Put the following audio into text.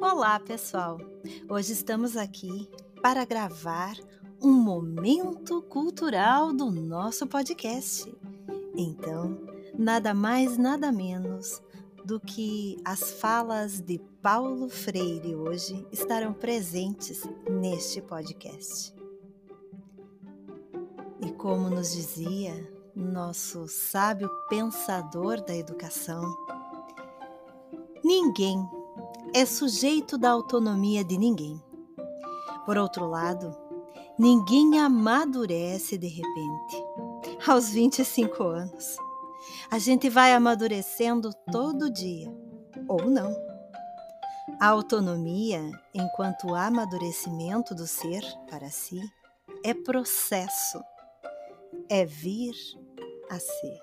Olá, pessoal! Hoje estamos aqui para gravar um momento cultural do nosso podcast. Então, nada mais, nada menos do que as falas de Paulo Freire hoje estarão presentes neste podcast. E como nos dizia nosso sábio pensador da educação, ninguém é sujeito da autonomia de ninguém. Por outro lado, ninguém amadurece de repente. Aos 25 anos, a gente vai amadurecendo todo dia, ou não. A autonomia, enquanto amadurecimento do ser para si, é processo, é vir a ser.